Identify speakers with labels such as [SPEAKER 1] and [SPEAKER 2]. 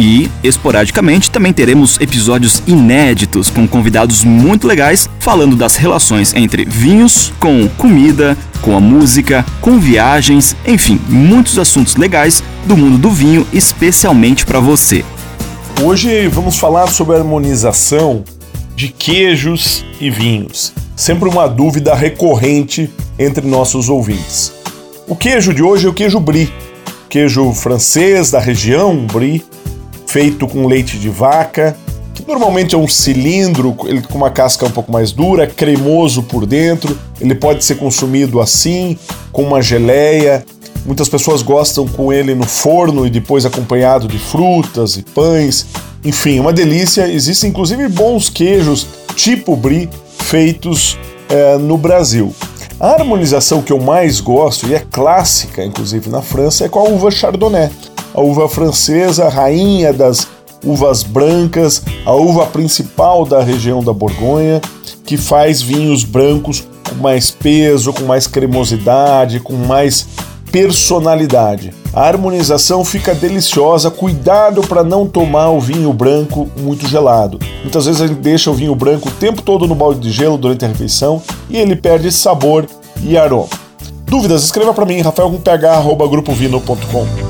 [SPEAKER 1] E, esporadicamente, também teremos episódios inéditos com convidados muito legais falando das relações entre vinhos com comida, com a música, com viagens, enfim, muitos assuntos legais do mundo do vinho, especialmente para você.
[SPEAKER 2] Hoje vamos falar sobre a harmonização de queijos e vinhos. Sempre uma dúvida recorrente entre nossos ouvintes. O queijo de hoje é o queijo brie, queijo francês da região brie, feito com leite de vaca, que normalmente é um cilindro, ele com uma casca um pouco mais dura, cremoso por dentro. Ele pode ser consumido assim, com uma geleia. Muitas pessoas gostam com ele no forno e depois acompanhado de frutas e pães. Enfim, uma delícia. Existem inclusive bons queijos tipo brie feitos é, no Brasil. A harmonização que eu mais gosto, e é clássica inclusive na França, é com a uva Chardonnay. A uva francesa, rainha das uvas brancas, a uva principal da região da Borgonha, que faz vinhos brancos com mais peso, com mais cremosidade, com mais personalidade. A harmonização fica deliciosa, cuidado para não tomar o vinho branco muito gelado. Muitas vezes a gente deixa o vinho branco o tempo todo no balde de gelo durante a refeição e ele perde sabor e aroma. Dúvidas? Escreva para mim, rafael.ph@grupovino.com.